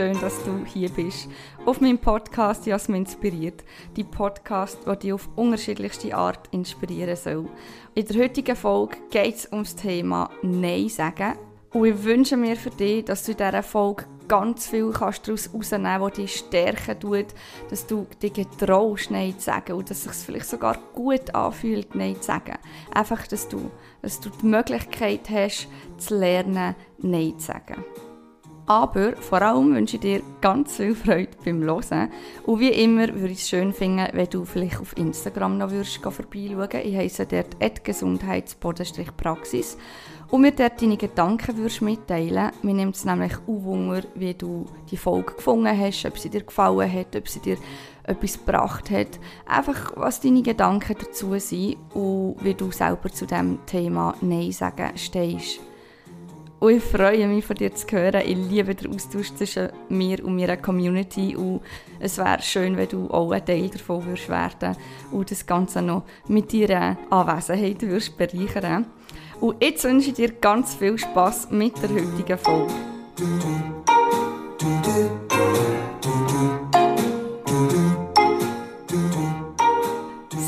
schön, dass du hier bist. Auf meinem Podcast Jasmin inspiriert. Die Podcast, der dich auf unterschiedlichste Art inspirieren soll. In der heutigen Folge geht es um das Thema Nein sagen. Und ich wünsche mir für dich, dass du in dieser Folge ganz viel kannst daraus herausnehmen kannst, das dich stärken tut, dass du dich getraust, Nein zu sagen und dass es sich vielleicht sogar gut anfühlt, Nein zu sagen. Einfach, dass du, dass du die Möglichkeit hast, zu lernen, Nein zu sagen. Aber vor allem wünsche ich dir ganz viel Freude beim Hören. Und wie immer würde ich es schön finden, wenn du vielleicht auf Instagram noch würdest vorbeischauen Ich heiße dort gesundheits-praxis und mir dort deine Gedanken würdest mitteilen. Mir nimmt es nämlich auch Wunder, wie du die Folge gefunden hast, ob sie dir gefallen hat, ob sie dir etwas gebracht hat. Einfach, was deine Gedanken dazu sind und wie du selber zu dem Thema Nein sagen stehst. Und ich freue mich, von dir zu hören. Ich liebe den Austausch zwischen mir und meiner Community. Und es wäre schön, wenn du auch ein Teil davon würdest werden und das Ganze noch mit deiner Anwesenheit würdest bereichern Und jetzt wünsche ich dir ganz viel Spaß mit der heutigen Folge.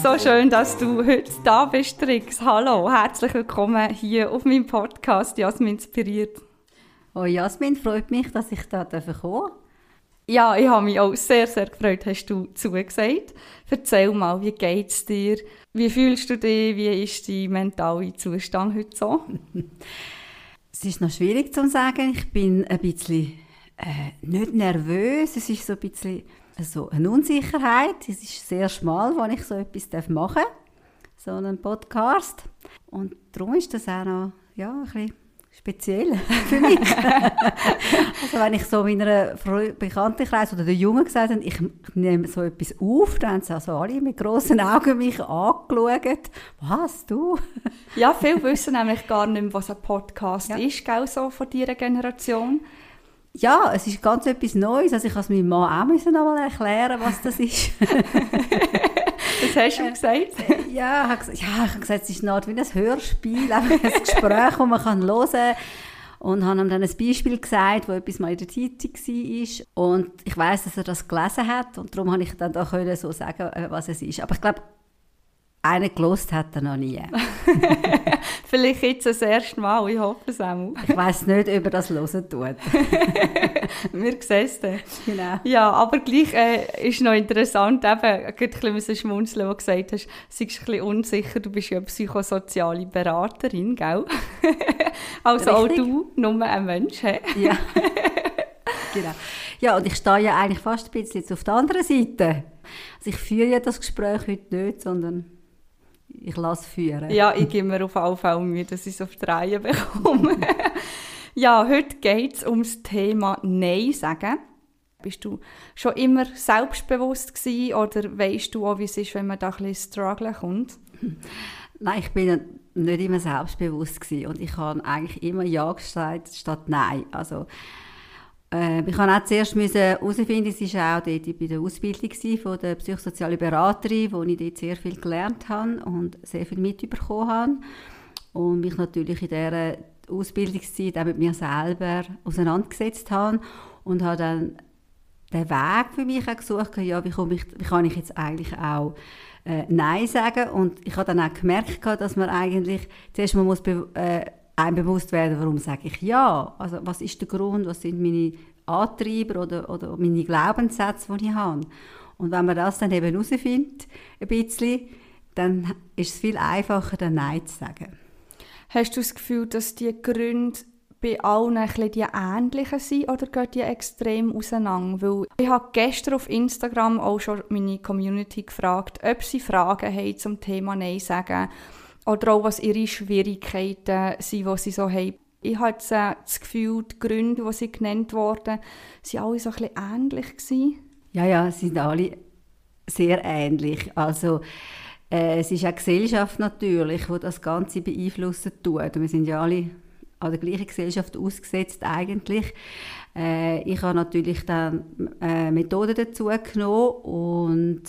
So schön, dass du heute da bist, Trix. Hallo, herzlich willkommen hier auf meinem Podcast Jasmin inspiriert. Oh Jasmin, freut mich, dass ich da kommen darf. Ja, ich habe mich auch sehr, sehr gefreut, hast du zugesagt. Erzähl mal, wie geht es dir? Wie fühlst du dich? Wie ist dein mentaler Zustand heute so? es ist noch schwierig zu sagen. Ich bin ein bisschen äh, nicht nervös. Es ist so ein bisschen so eine Unsicherheit. Es ist sehr schmal, wenn ich so etwas machen darf, so einen Podcast. Und darum ist das auch noch ja, ein bisschen speziell für mich. also wenn ich so meiner Bekanntenkreis oder den Jungen gesagt habe, ich nehme so etwas auf, dann haben sie also alle mit grossen Augen mich angeschaut. Was, du? ja, viele wissen nämlich gar nicht mehr, was ein Podcast ja. ist, gell, so von dieser Generation ja, es ist ganz etwas Neues. Also ich musste meinem Mann auch müssen noch mal erklären, was das ist. das hast du ihm gesagt? ja, ich habe gesagt, ja, ich habe gesagt, es ist eine Art wie ein Hörspiel, ein Gespräch, das man kann hören kann. Und habe ihm dann ein Beispiel gesagt, wo etwas mal in der Zeitung war. Und ich weiß, dass er das gelesen hat. Und darum konnte ich dann auch so sagen, äh, was es ist. Aber ich glaube, einen gelost hat er noch nie. Vielleicht jetzt das erste Mal, ich hoffe es auch. ich weiss nicht, ob er das hören tut. Wir sehen es dann. Genau. Ja, aber gleich äh, ist noch interessant, eben, ein bisschen schmunzeln, wo du gesagt hast, du bist ein bisschen unsicher, du bist ja eine psychosoziale Beraterin, gell? also Richtig. auch du, nur ein Mensch. He? Ja. genau. Ja, und ich stehe ja eigentlich fast ein bisschen auf der anderen Seite. Also ich führe ja das Gespräch heute nicht, sondern ich lasse führen. Ja, ich gebe mir auf alle Fälle Mühe, dass ich es auf die Reihe bekomme. ja, heute geht es um das Thema Nein sagen. Bist du schon immer selbstbewusst gewesen, oder weißt du auch, wie es ist, wenn man da ein bisschen strugglen kommt? Nein, ich bin nicht immer selbstbewusst gewesen und ich habe eigentlich immer Ja gesagt statt Nein. Also äh, ich musste auch zuerst herausfinden, es war auch dort bei der Ausbildung von der psychosozialen Beraterin, wo ich dort sehr viel gelernt habe und sehr viel mitbekommen habe. Und mich natürlich in dieser Ausbildungszeit auch mit mir selber auseinandergesetzt habe und habe dann den Weg für mich auch gesucht, ja, wie, ich, wie kann ich jetzt eigentlich auch äh, Nein sagen und ich habe dann auch gemerkt, dass man eigentlich zuerst mal muss äh, einem bewusst werden, warum sage ich ja. Also was ist der Grund, was sind meine Antreiber oder, oder meine Glaubenssätze, die ich habe. Und wenn man das dann eben herausfindet, ein bisschen, dann ist es viel einfacher, dann Nein zu sagen. Hast du das Gefühl, dass die Gründe bei allen ein bisschen die ähnlichen sind oder gehen die extrem auseinander? Weil ich habe gestern auf Instagram auch schon meine Community gefragt, ob sie Fragen haben zum Thema Nein sagen oder auch was ihre Schwierigkeiten sind, die sie so haben. Ich habe äh, das Gefühl, die Gründe, die sie genannt wurden, waren alle so ein ähnlich. Gewesen. Ja, ja, sie sind alle sehr ähnlich. Also, äh, es ist auch Gesellschaft natürlich, die das Ganze beeinflussen tut. wir sind ja alle an der gleichen Gesellschaft ausgesetzt eigentlich. Äh, ich habe natürlich dann äh, Methoden dazu genommen und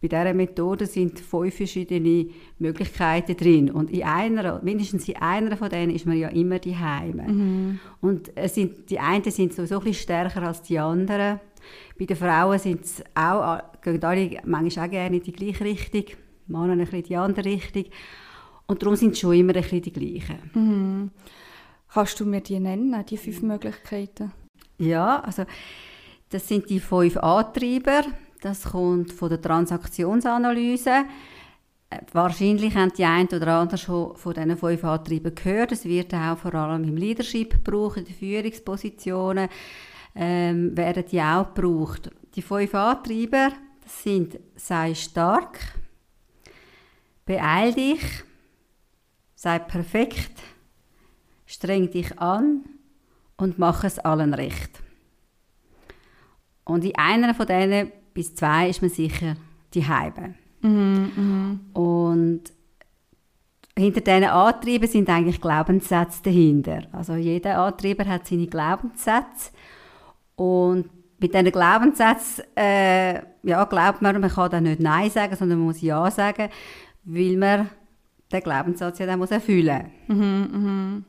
bei dieser Methode sind fünf verschiedene Möglichkeiten drin. Und in einer, mindestens in einer von denen ist man ja immer die Heime. Mhm. Und es sind, die einen sind sowieso ein bisschen stärker als die anderen. Bei den Frauen sind es auch, gehen alle manchmal auch gerne in die gleiche Richtung, Männer ein bisschen in die andere Richtung. Und darum sind es schon immer ein bisschen die gleichen. Mhm. Kannst du mir die nennen, die fünf Möglichkeiten? Ja, also das sind die fünf Antreiber. Das kommt von der Transaktionsanalyse. Äh, wahrscheinlich haben die einen oder anderen schon von diesen fünf Antreibern gehört. Es wird auch vor allem im Leadership gebraucht, in den Führungspositionen ähm, werden die auch gebraucht. Die fünf Antreiber sind «Sei stark», «Beeil dich», «Sei perfekt», «Streng dich an» und «Mach es allen recht». Und in einer von diesen bis zwei ist man sicher die Heibe. Mhm, mhm. Und hinter diesen Antrieben sind eigentlich Glaubenssätze dahinter. Also jeder Antrieber hat seine Glaubenssätze und mit diesen Glaubenssätzen äh, ja, glaubt man, man kann dann nicht Nein sagen, sondern man muss Ja sagen, weil man den Glaubenssatz ja dann muss erfüllen muss. Mhm, mhm.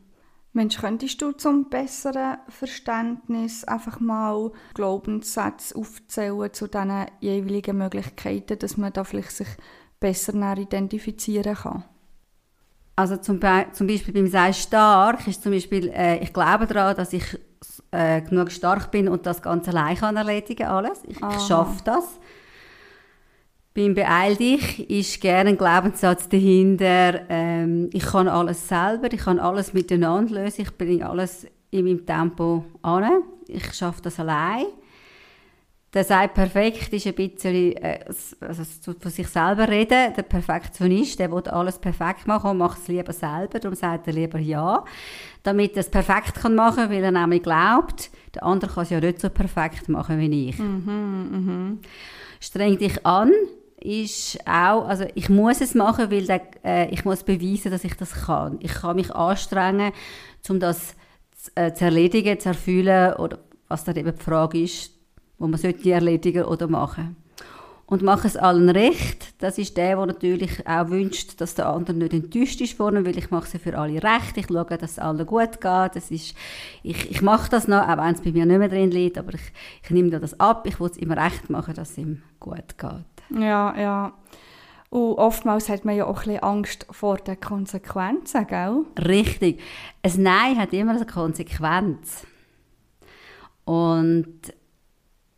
Mensch, könntest du zum besseren Verständnis einfach mal Glaubenssätze aufzählen zu diesen jeweiligen Möglichkeiten, dass man da vielleicht sich besser identifizieren kann? Also zum, Be zum Beispiel beim «Sei stark» ist zum Beispiel, äh, ich glaube daran, dass ich äh, genug stark bin und das Ganze allein kann erledigen alles. Ich, ich schaffe das. Beim Beeil dich ist gerne ein Glaubenssatz dahinter, ähm, ich kann alles selber, ich kann alles miteinander lösen, ich bringe alles in meinem Tempo an, ich schaffe das allein. Der sagt perfekt ist ein bisschen äh, also von sich selber reden. Der Perfektionist, der will alles perfekt machen und macht es lieber selber. Darum sagt er lieber ja, damit er es perfekt kann machen, weil er nämlich glaubt, der andere kann es ja nicht so perfekt machen wie ich. Mhm, mh. Streng dich an ist auch, also ich muss es machen, weil der, äh, ich muss beweisen, dass ich das kann. Ich kann mich anstrengen, um das zu, äh, zu erledigen, zu erfüllen oder was dann eben die Frage ist, wo man sollte erledigen oder machen. Und mache es allen recht. Das ist der, der natürlich auch wünscht, dass der andere nicht enttäuscht ist von ihm, weil ich mache es für alle recht. Ich schaue, dass es allen gut geht. Das ist, ich, ich mache das noch, auch wenn es bei mir nicht mehr drin liegt, aber ich, ich nehme das ab. Ich will es immer recht machen, dass es ihm gut geht. Ja, ja. Und oftmals hat man ja auch ein bisschen Angst vor den Konsequenzen, gell? Richtig. Ein Nein hat immer eine Konsequenz. Und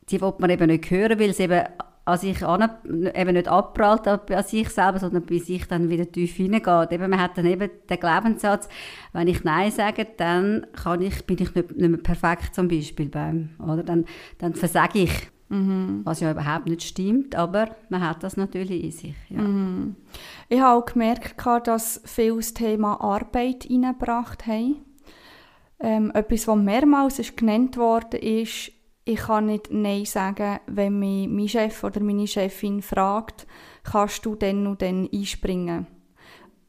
die will man eben nicht hören, weil es eben an sich an, eben nicht abprallt an sich selber, sondern bei sich dann wieder tief hineingeht. Eben, man hat dann eben den Glaubenssatz, wenn ich Nein sage, dann kann ich, bin ich nicht, nicht mehr perfekt zum Beispiel beim, oder? Dann, dann versage ich. Mhm. Was ja überhaupt nicht stimmt, aber man hat das natürlich in sich. Ja. Mhm. Ich habe auch gemerkt, dass viele das Thema Arbeit reingebracht haben. Ähm, etwas, was mehrmals ist genannt worden ist, ich kann nicht Nein sagen, wenn mich mein Chef oder meine Chefin fragt, kannst du denn und dann einspringen?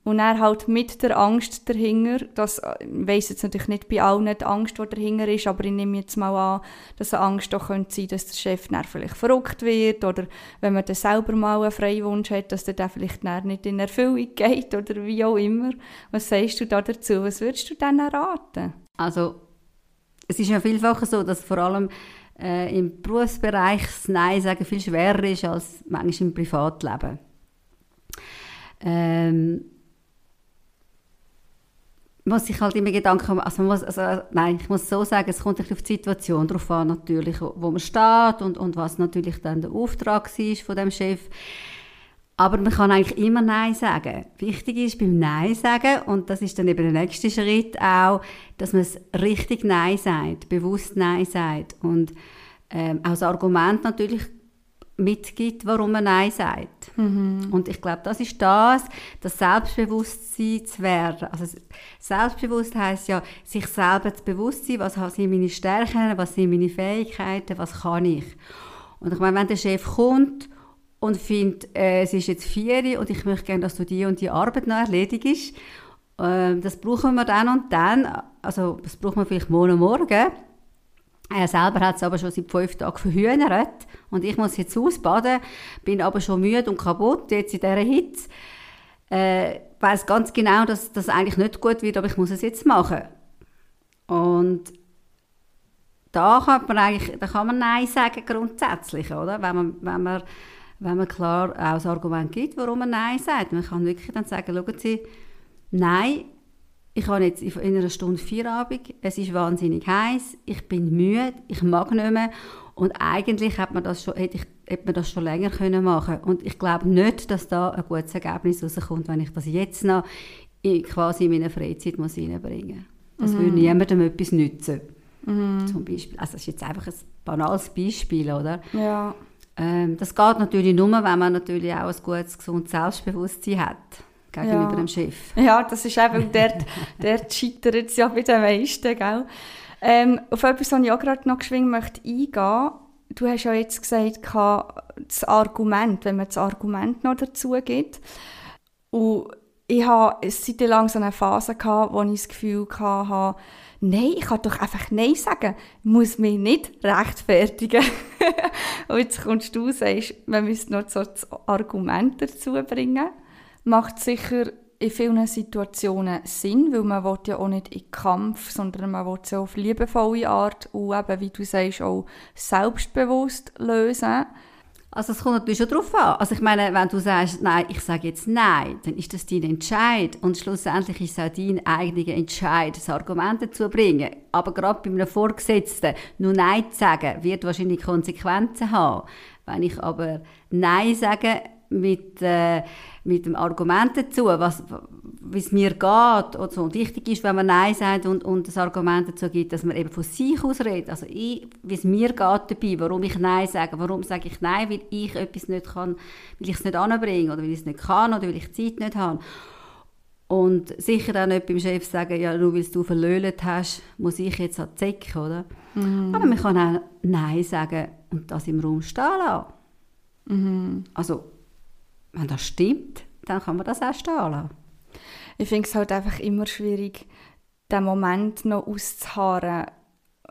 Und er halt mit der Angst dahinter, das ich weiss jetzt natürlich nicht bei allen die Angst, die dahinter ist, aber ich nehme jetzt mal an, dass eine Angst auch könnte sein, dass der Chef dann vielleicht verrückt wird oder wenn man dann selber mal einen Freiwunsch hat, dass der dann vielleicht dann nicht in Erfüllung geht oder wie auch immer. Was sagst du da dazu? Was würdest du dann raten? Also, es ist ja vielfach so, dass vor allem äh, im Berufsbereich das Nein sagen viel schwerer ist als manchmal im Privatleben. Ähm, muss sich halt immer Gedanken also, muss, also nein, ich muss so sagen, es kommt auf die Situation drauf an, natürlich, wo man steht und, und was natürlich dann der Auftrag ist von dem Chef. Aber man kann eigentlich immer Nein sagen. Wichtig ist beim Nein sagen, und das ist dann eben der nächste Schritt auch, dass man es richtig Nein sagt, bewusst Nein sagt und ähm, auch das Argument natürlich mitgibt, warum man Nein sagt. Mhm. Und ich glaube, das ist das, das Selbstbewusstsein zu werden. Also selbstbewusst heißt ja, sich selber zu bewusst sein, was sind meine Stärken, was sind meine Fähigkeiten, was kann ich. Und ich meine, wenn der Chef kommt und findet, äh, es ist jetzt vier und ich möchte gerne, dass du die und die Arbeit noch erledigst, äh, das brauchen wir dann und dann, also das brauchen wir vielleicht morgen morgen, Er selber hat es aber schon seit fünf Tagen verhühnert und ich muss jetzt ausbaden, bin aber schon müde und kaputt, jetzt in dieser Hitze. Äh, weiß ganz genau, dass das eigentlich nicht gut wird, aber ich muss es jetzt machen. Und da kann man eigentlich, da kann man Nein sagen grundsätzlich, oder? Wenn man, wenn man, wenn man klar auch das Argument gibt, warum man Nein sagt. Man kann wirklich dann sagen, schauen Sie, Nein, ich habe jetzt in einer Stunde Feierabend, es ist wahnsinnig heiß, ich bin müde, ich mag nicht mehr und eigentlich hätte man das schon, hätte ich, hätte man das schon länger können machen und ich glaube nicht, dass da ein gutes Ergebnis rauskommt, wenn ich das jetzt noch in, quasi in meine Freizeit muss reinbringen muss. Das mhm. würde niemandem etwas nützen. Mhm. Zum Beispiel. Also das ist jetzt einfach ein banales Beispiel, oder? Ja. Ähm, das geht natürlich nur, wenn man natürlich auch ein gutes, gesundes Selbstbewusstsein hat gegenüber ja. dem Chef. Ja, das ist eben, dort, dort scheitert es ja bei den meisten, gell? Ähm, auf etwas, was ich auch gerade noch geschwind möchte eingehen Du hast ja jetzt gesagt, das Argument, wenn man das Argument noch dazu gibt. Und ich eine Zeit lang so eine Phase, gehabt, wo ich das Gefühl hatte, nein, ich kann doch einfach Nein sagen. Ich muss mich nicht rechtfertigen. und jetzt kommst du und sagst, man müsste noch so das Argument dazu bringen macht sicher in vielen Situationen Sinn, weil man will ja auch nicht in Kampf, sondern man will es ja auf liebevolle Art und eben, wie du sagst, auch selbstbewusst lösen. Also es kommt natürlich schon darauf an. Also ich meine, wenn du sagst, nein, ich sage jetzt nein, dann ist das dein Entscheid und schlussendlich ist es auch dein eigener Entscheid, das Argument dazu zu bringen. Aber gerade bei einem Vorgesetzten nur Nein zu sagen, wird wahrscheinlich Konsequenzen haben. Wenn ich aber Nein sage, mit, äh, mit dem Argument dazu, was, wie es mir geht. Und, so. und wichtig ist, wenn man Nein sagt und, und das Argument dazu gibt, dass man eben von sich aus redet. Also ich, wie es mir geht dabei, warum ich Nein sage. Warum sage ich Nein? Weil ich etwas nicht kann, weil ich es nicht anbringe oder weil ich es nicht kann oder weil ich Zeit nicht habe. Und sicher auch nicht beim Chef sagen, ja, nur weil du verlöhlt hast, muss ich jetzt an die Zecke, oder? Mhm. Aber man kann auch Nein sagen und das im Raum stehen lassen. Mhm. Also wenn das stimmt, dann kann man das auch stehen lassen. Ich finde es halt einfach immer schwierig, den Moment noch auszuharren.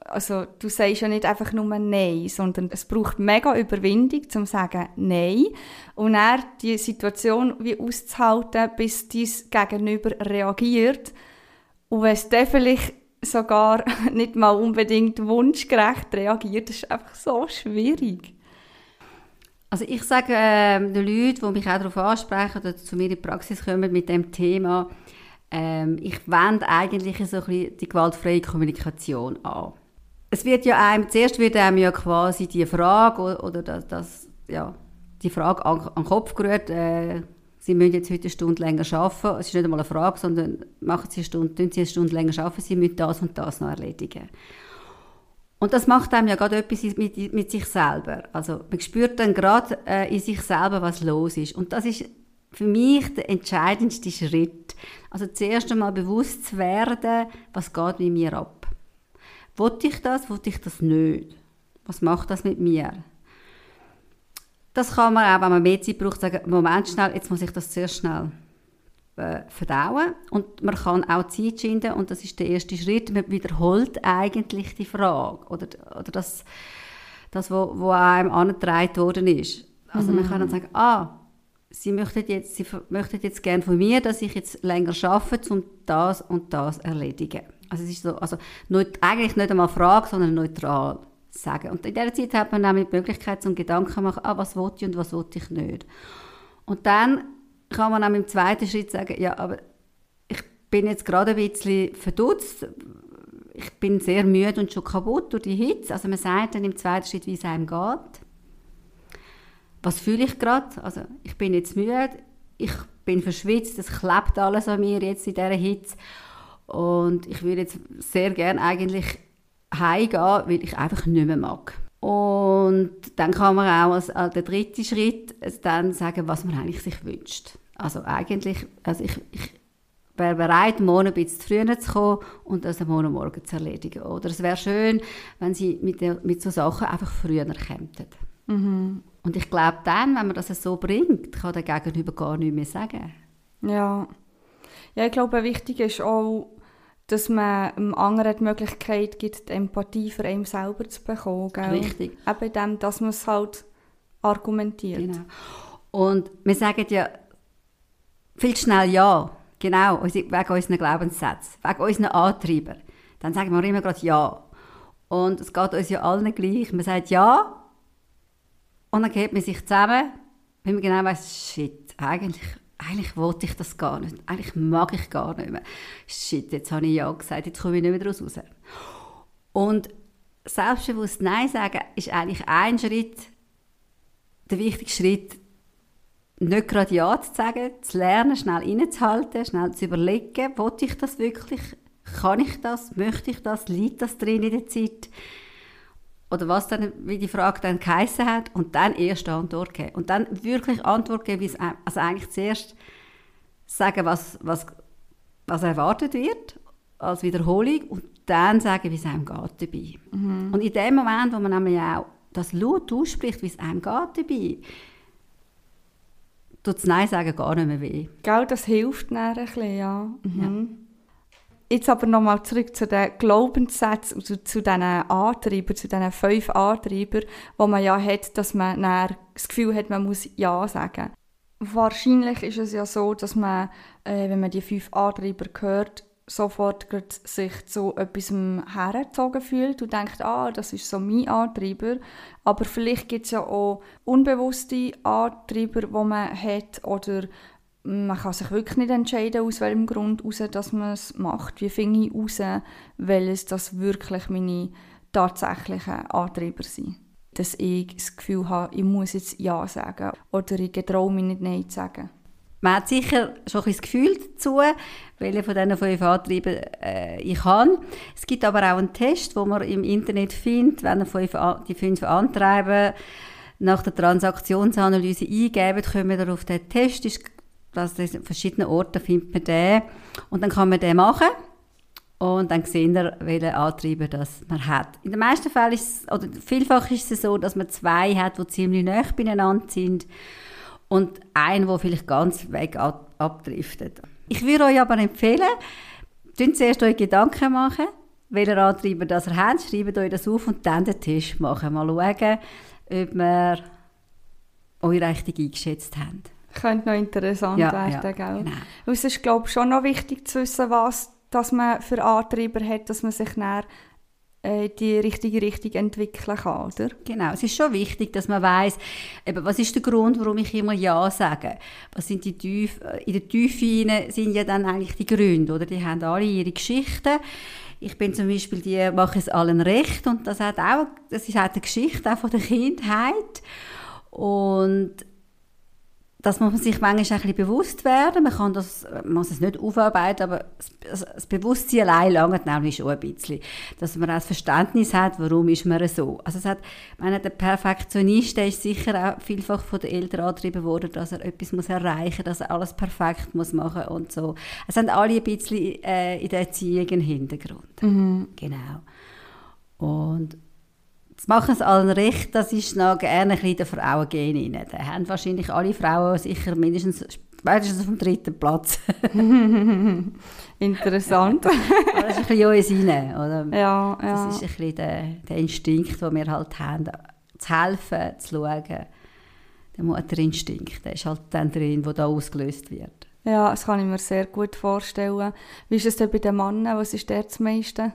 Also du sagst ja nicht einfach nur Nein, sondern es braucht mega Überwindung, um zu sagen Nein und dann die Situation wie auszuhalten, bis dein Gegenüber reagiert. Und wenn es dann vielleicht sogar nicht mal unbedingt wunschgerecht reagiert, das ist einfach so schwierig. Also ich sage äh, den Leuten, die mich auch darauf ansprechen oder zu mir in die Praxis kommen mit dem Thema, ähm, ich wende eigentlich so ein bisschen die gewaltfreie Kommunikation an. Es wird ja einem, zuerst wird einem ja quasi die Frage oder das, das ja, die Frage an, an den Kopf gerührt, äh, Sie müssen jetzt heute eine Stunde länger arbeiten. Es ist nicht einmal eine Frage, sondern machen Sie eine Stunde, tun Sie eine Stunde länger arbeiten, Sie müssen das und das noch erledigen. Und das macht einem ja gerade etwas mit, mit sich selber. Also man spürt dann gerade äh, in sich selber, was los ist. Und das ist für mich der entscheidendste Schritt. Also zuerst einmal bewusst zu werden, was geht mit mir ab. Wollte ich das, wollte ich das nicht? Was macht das mit mir? Das kann man auch, wenn man mehr Zeit braucht, sagen, Moment schnell, jetzt muss ich das zuerst schnell äh, verdauen und man kann auch Zeit schinden und das ist der erste Schritt. Man wiederholt eigentlich die Frage oder, oder das, das wo, wo einem angetragen worden ist. Also mhm. man kann dann sagen, ah, Sie möchten jetzt, Sie möchten jetzt gerne von mir, dass ich jetzt länger arbeite, um das und das erledigen. Also es ist so, also nicht, eigentlich nicht einmal Frage, sondern neutral sagen. Und in dieser Zeit hat man nämlich die Möglichkeit zum Gedanken zu machen, ah, was will ich und was will ich nicht. Und dann kann man auch im zweiten Schritt sagen, ja, aber ich bin jetzt gerade ein bisschen verdutzt, ich bin sehr müde und schon kaputt durch die Hitze. Also man sagt dann im zweiten Schritt, wie es einem geht. Was fühle ich gerade? Also ich bin jetzt müde, ich bin verschwitzt, es klebt alles an mir jetzt in dieser Hitze. Und ich würde jetzt sehr gerne eigentlich heimgehen, weil ich einfach nicht mehr mag. Und dann kann man auch als, als der dritte Schritt dann sagen, was man eigentlich sich wünscht. Also eigentlich, also ich, ich wäre bereit, morgen ein bisschen früher zu kommen und das am Morgen zu erledigen. Oder es wäre schön, wenn sie mit, der, mit so Sachen einfach früher kämen. Mhm. Und ich glaube dann, wenn man das so bringt, kann der Gegenüber gar nichts mehr sagen. Ja. Ja, ich glaube, wichtig ist auch, dass man dem anderen die Möglichkeit gibt, die Empathie für einen selber zu bekommen. Gell? Richtig. Eben dem, dass man es halt argumentiert. Genau. Und wir sagen ja viel schnell Ja, genau, wegen unseren Glaubenssätzen, wegen unseren Antreiber. Dann sagen wir immer gerade Ja. Und es geht uns ja allen gleich. Man sagt Ja und dann geht man sich zusammen, weil man genau weiss, shit, eigentlich, eigentlich wollte ich das gar nicht. Eigentlich mag ich gar nicht mehr. Shit, jetzt habe ich Ja gesagt, jetzt komme ich nicht mehr daraus raus. Und selbstbewusst Nein sagen ist eigentlich ein Schritt, der wichtigste Schritt, nicht gerade Ja zu sagen, zu lernen, schnell innezuhalten, schnell zu überlegen, wollte ich das wirklich, kann ich das, möchte ich das, liegt das drin in der Zeit? Oder was dann, wie die Frage dann geheissen hat, und dann erst Antwort geben. Und dann wirklich Antwort geben, wie es, also eigentlich zuerst sagen, was, was, was erwartet wird, als Wiederholung, und dann sagen, wie es einem geht dabei. Mhm. Und in dem Moment, wo man nämlich auch das laut ausspricht, wie es einem geht dabei, tut das Nein sagen gar nicht mehr weh. Gell, das hilft dann ein bisschen, ja. Mhm. ja. Jetzt aber nochmal zurück zu den Glaubenssätzen, also zu diesen Antreibern, zu diesen fünf Antreibern, wo man ja hat, dass man das Gefühl hat, man muss Ja sagen. Wahrscheinlich ist es ja so, dass man, äh, wenn man die fünf Antreiber hört, sofort sich zu etwas hergezogen fühlt und denkt, ah, das ist so mein Antreiber. Aber vielleicht gibt es ja auch unbewusste Antreiber, die man hat oder man kann sich wirklich nicht entscheiden, aus welchem Grund raus, dass man es macht. Wie finde ich heraus, welches das wirklich meine tatsächlichen Antreiber sind. Dass ich das Gefühl habe, ich muss jetzt Ja sagen oder ich traue mich nicht Nein zu sagen. Man hat sicher schon ein Gefühl dazu, welche von diesen fünf Antreiben äh, ich habe. Es gibt aber auch einen Test, den man im Internet findet, wenn ihr die fünf Antreiben nach der Transaktionsanalyse eingeben, kommen wir auf den Test. Ist, dass an verschiedenen Orten findet man den. Und dann kann man den machen. Und dann sehen wir, welche Antreiber das man hat. In den meisten Fällen ist es, oder vielfach ist es so, dass man zwei hat, die ziemlich nah beieinander sind und einen, der vielleicht ganz weg abdriftet. Ich würde euch aber empfehlen, zuerst euch Gedanken machen, welcher Antreiber das ihr habt, schreibt euch das auf und dann den Test machen. Mal schauen, ob wir euch richtig eingeschätzt haben. Könnte noch interessant ja, werden, ja, gell? Genau. es ist, glaube ich, schon noch wichtig zu wissen, was dass man für Antreiber hat, dass man sich dann äh, die richtige Richtung entwickeln kann, oder? Genau, es ist schon wichtig, dass man weiß, was ist der Grund, warum ich immer Ja sage. Was sind die Tiefe, äh, in der Tiefe sind ja dann eigentlich die Gründe, oder? Die haben alle ihre Geschichten. Ich bin zum Beispiel die, mache es allen recht und das hat auch, das ist auch die Geschichte auch von der Kindheit und das muss man sich manchmal ein bisschen bewusst werden. Man kann das, man muss es nicht aufarbeiten, aber das, Bewusstsein allein langt nämlich schon ein bisschen. Dass man auch das Verständnis hat, warum ist man so. Also es hat, meine, der Perfektionist, der ist sicher auch vielfach von den Eltern angetrieben worden, dass er etwas muss erreichen muss, dass er alles perfekt muss machen und so. Es haben alle ein bisschen äh, in der Erziehung einen Hintergrund. Mhm. Genau. Und das machen es allen recht, das ist noch gerne ein bisschen der Frauengen rein. Da haben wahrscheinlich alle Frauen sicher mindestens spätestens auf dem dritten Platz. Interessant. Das ist ein bisschen uns rein, oder? Ja, ja. Das ist ein bisschen der, der Instinkt, den wir halt haben, zu helfen, zu schauen. Der Mutterinstinkt, der ist halt dann drin, der da ausgelöst wird. Ja, das kann ich mir sehr gut vorstellen. Wie ist es denn bei den Männern? Was ist der das meiste?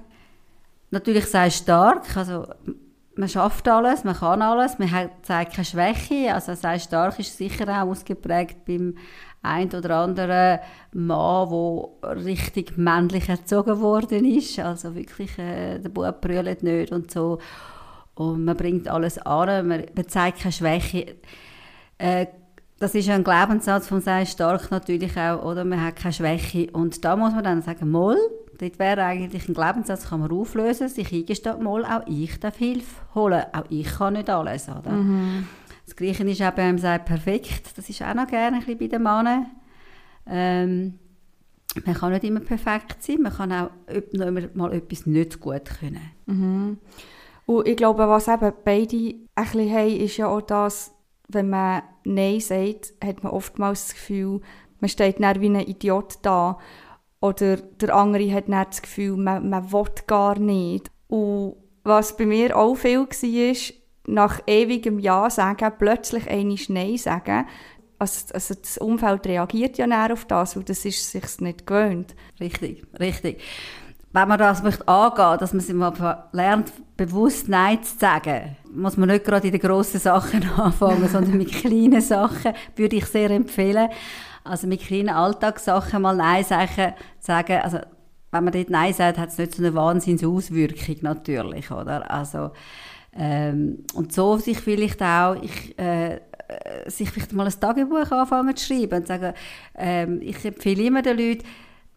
Natürlich sehr stark. Also man schafft alles, man kann alles, man hat, zeigt keine Schwäche. Also sehr stark ist sicher auch ausgeprägt beim ein oder anderen Mann, der richtig männlich erzogen worden ist. Also wirklich, äh, der Bub brüllt nicht und so. Und man bringt alles an, man, man zeigt keine Schwäche. Äh, das ist ein Glaubenssatz von sehr stark natürlich auch, oder? Man hat keine Schwäche. Und da muss man dann sagen, Moll, Dort wäre eigentlich ein Glaubenssatz, kann man auflösen, sich eingestehen, mal, auch ich darf Hilfe holen, auch ich kann nicht alles. Oder? Mhm. Das Gleiche ist auch beim Sagen perfekt, das ist auch noch gerne ein bisschen bei den Männern. Ähm, man kann nicht immer perfekt sein, man kann auch noch mal etwas nicht gut können. Mhm. Und ich glaube, was eben beide ein bisschen haben, ist ja auch das, wenn man Nein sagt, hat man oftmals das Gefühl, man steht dann wie ein Idiot da oder der andere hat nicht das Gefühl, man, man will gar nicht. Und was bei mir auch viel war, nach ewigem Ja sagen, plötzlich einmal Nein sagen. Also, also das Umfeld reagiert ja näher auf das, weil das ist sich nicht gewöhnt. Richtig, richtig. Wenn man das möchte angehen, dass man sich mal lernt, bewusst Nein zu sagen, muss man nicht gerade in den grossen Sachen anfangen, sondern mit kleinen Sachen würde ich sehr empfehlen. Also mit kleinen Alltagssachen mal Nein sagen, sagen also wenn man dort Nein sagt, hat es nicht so eine Wahnsinnsauswirkung natürlich, oder? Also, ähm, und so sich vielleicht auch, ich, äh, sich vielleicht mal ein Tagebuch anfangen zu schreiben und sagen, ähm, ich empfehle immer den Leuten,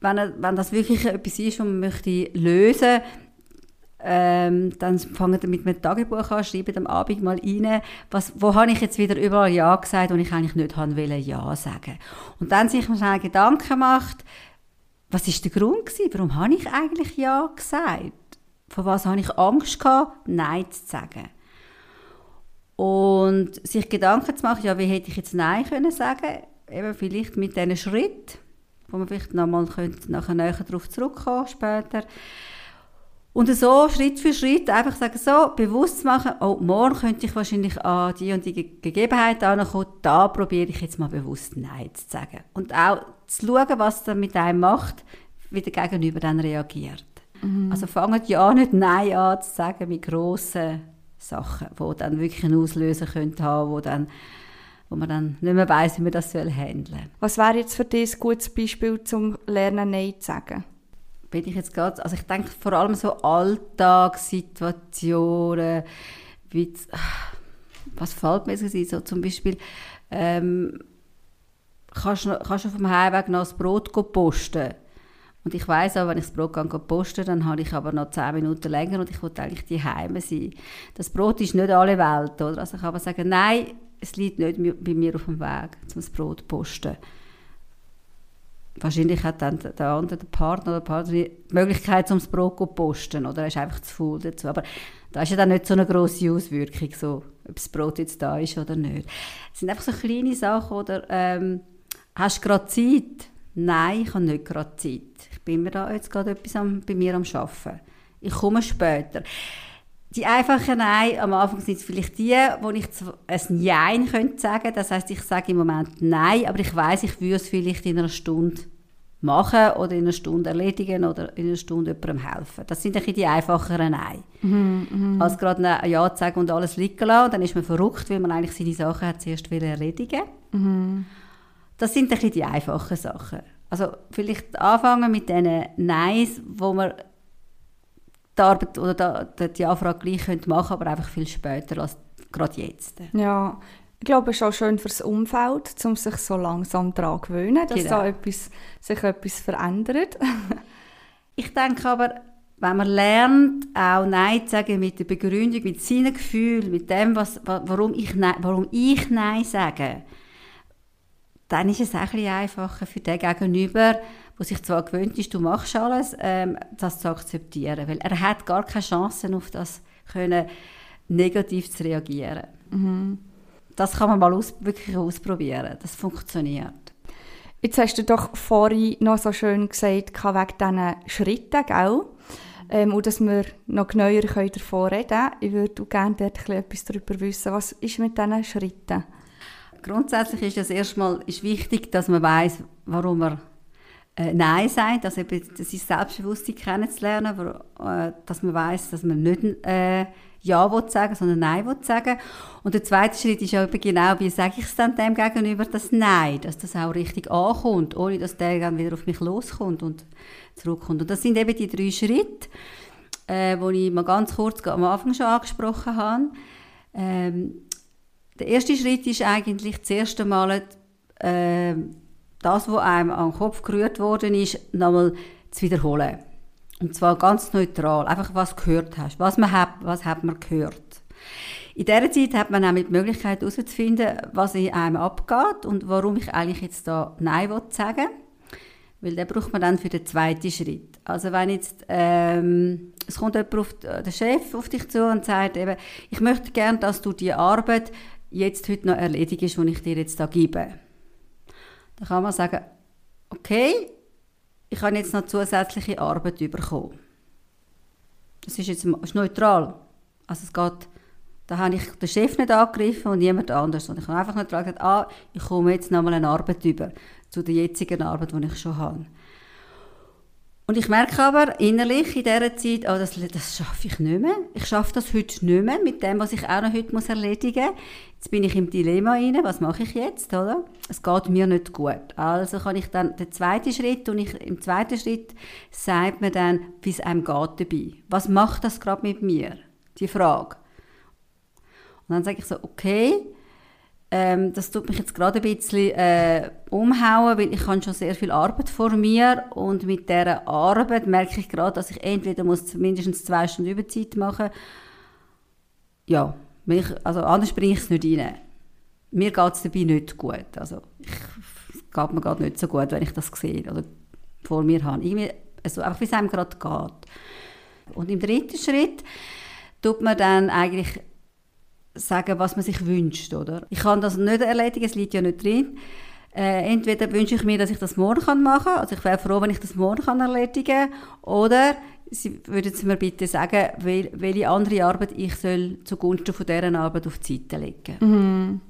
wenn, wenn das wirklich etwas ist, was man möchte lösen ähm, dann fangen wir mit einem Tagebuch an, schreiben am Abend mal rein, was, wo habe ich jetzt wieder überall Ja gesagt, und ich eigentlich nicht haben wollen Ja sagen. Und dann sich mal Gedanken macht, was ist der Grund gewesen? Warum habe ich eigentlich Ja gesagt? Von was habe ich Angst gehabt, Nein zu sagen? Und sich Gedanken zu machen, ja, wie hätte ich jetzt Nein können sagen? Eben vielleicht mit diesen Schritt, wo man vielleicht nochmal nachher näher darauf zurückkommen später. Und so Schritt für Schritt einfach sagen, so bewusst machen, oh, morgen könnte ich wahrscheinlich an die und die Gegebenheit ankommen, da probiere ich jetzt mal bewusst Nein zu sagen. Und auch zu schauen, was das mit einem macht, wie der Gegenüber dann reagiert. Mhm. Also fangen ja nicht Nein an zu sagen mit grossen Sachen, die dann wirklich einen Auslöser können haben, wo dann wo man dann nicht mehr weiss, wie man das handeln soll. Was wäre jetzt für dich ein gutes Beispiel zum Lernen Nein zu sagen? bin ich jetzt gerade, also ich denke vor allem so Alltagssituationen, wie, was fällt mir jetzt so zum Beispiel, ähm, kannst du auf dem Heimweg noch das Brot posten und ich weiß auch, wenn ich das Brot posten dann habe ich aber noch zehn Minuten länger und ich wollte eigentlich die Heime sein. Das Brot ist nicht alle Welt, oder? Also ich kann aber sagen, nein, es liegt nicht bei mir auf dem Weg, zum das Brot posten wahrscheinlich hat dann der andere der Partner oder Partnerin die Möglichkeit, um das Brot zu posten, oder er ist einfach zu faul dazu. Aber da ist ja dann nicht so eine grosse Auswirkung, so, ob das Brot jetzt da ist oder nicht. Es sind einfach so kleine Sachen, oder ähm, hast du gerade Zeit? Nein, ich habe nicht gerade Zeit. Ich bin mir da jetzt gerade etwas am, bei mir am Arbeiten. Ich komme später. Die einfachen Nein am Anfang sind es vielleicht die, wo ich ein Nein könnte sagen. Das heißt, ich sage im Moment Nein, aber ich weiß, ich würde es vielleicht in einer Stunde machen oder in einer Stunde erledigen oder in einer Stunde jemandem helfen. Das sind die einfacheren Nein. Mhm, mh. Als gerade ein Ja zu sagen und alles liegen lassen, dann ist man verrückt, weil man eigentlich seine Sachen hat zuerst erledigen mhm. Das sind die einfachen Sachen. Also vielleicht anfangen mit diesen Neins, wo man die Arbeit oder die Anfrage gleich machen könnte, aber einfach viel später als gerade jetzt. Ja, ich glaube, es ist auch schön für das Umfeld, um sich so langsam daran zu gewöhnen, dass genau. da etwas, sich etwas verändert. ich denke aber, wenn man lernt, auch Nein zu sagen mit der Begründung, mit seinen Gefühlen, mit dem, was, warum, ich Nein, warum ich Nein sage, dann ist es auch ein bisschen einfacher für den Gegenüber, der sich zwar gewöhnt ist, du machst alles, ähm, das zu akzeptieren. Weil er hat gar keine Chance, auf das können, negativ zu reagieren. Mhm. Das kann man mal aus, wirklich ausprobieren. Das funktioniert. Jetzt hast du doch vorhin noch so schön gesagt, wegen diesen Schritten, gell? Ähm, und dass wir noch genauer davon reden können. Ich würde gerne dort etwas darüber wissen. Was ist mit diesen Schritten? Grundsätzlich ist es erstmal ist wichtig, dass man weiß, warum man äh, Nein sagt, also eben das ist Selbstbewusstsein kennenzulernen, wo, äh, dass man weiß, dass man nicht äh, Ja will sagen, sondern Nein will sagen. Und der zweite Schritt ist eben genau, wie sage ich es dann dem gegenüber, das Nein, dass das auch richtig ankommt, ohne dass der dann wieder auf mich loskommt und zurückkommt. Und das sind eben die drei Schritte, äh, die ich mal ganz kurz am Anfang schon angesprochen habe. Ähm, der erste Schritt ist eigentlich das erste Mal äh, das, was einem an den Kopf gerührt worden ist, nochmal zu wiederholen. Und zwar ganz neutral, einfach was gehört hast, was, man hat, was hat man gehört. In dieser Zeit hat man auch die Möglichkeit herauszufinden, was in einem abgeht und warum ich eigentlich jetzt da Nein sagen. Weil den braucht man dann für den zweiten Schritt. Also wenn jetzt, ähm, es kommt jemand auf, der Chef auf dich zu und sagt eben, ich möchte gerne, dass du die Arbeit jetzt heute noch erledigst, die ich dir jetzt da gebe. Dann kann man sagen, okay, ich habe jetzt noch zusätzliche Arbeit bekommen. Das ist jetzt ist neutral. Also es geht, da habe ich den Chef nicht angegriffen und niemand anders. Und ich habe einfach nicht gesagt, ah, ich komme jetzt nochmal eine Arbeit über, zu der jetzigen Arbeit, die ich schon habe. Und ich merke aber innerlich in dieser Zeit, oh, das, das schaffe ich nicht mehr. Ich schaffe das heute nicht mehr mit dem, was ich auch noch heute muss erledigen muss. Jetzt bin ich im Dilemma rein, was mache ich jetzt, oder? Es geht mir nicht gut. Also kann ich dann, den zweiten Schritt, und ich, im zweiten Schritt sagt mir dann, wie es einem geht dabei. Was macht das gerade mit mir? Die Frage. Und dann sage ich so, okay, ähm, das tut mich jetzt gerade ein bisschen äh, umhauen, weil ich habe schon sehr viel Arbeit vor mir und mit dieser Arbeit merke ich gerade, dass ich entweder muss mindestens zwei Stunden Überzeit machen ja, mich, also anders bringe ich es nicht rein. Mir geht es dabei nicht gut. Also ich, es geht mir gerade nicht so gut, wenn ich das sehe oder vor mir habe. Irgendwie, also einfach wie es einem gerade geht. Und im dritten Schritt tut man dann eigentlich sagen, was man sich wünscht, oder? Ich kann das nicht erledigen, es liegt ja nicht drin. Äh, entweder wünsche ich mir, dass ich das morgen machen kann, also ich wäre froh, wenn ich das morgen kann erledigen kann, oder Sie würden Sie mir bitte sagen, welche andere Arbeit ich soll zugunsten von dieser Arbeit auf die Seite legen mhm.